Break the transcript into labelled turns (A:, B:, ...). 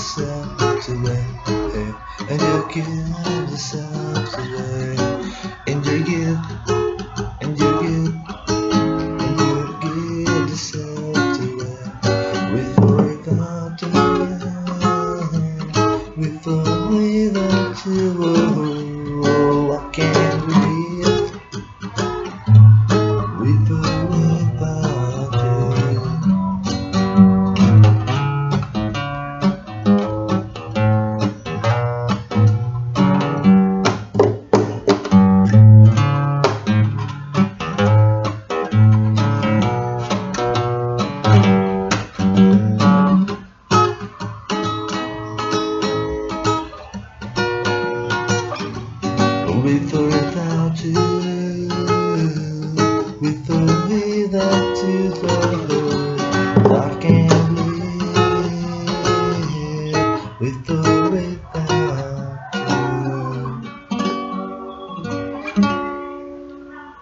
A: yourself away, and you give yourself away, and you give, and you give, and you give yourself away, with or without you, with or without you, oh, I can't With or without you, with or without you, I can't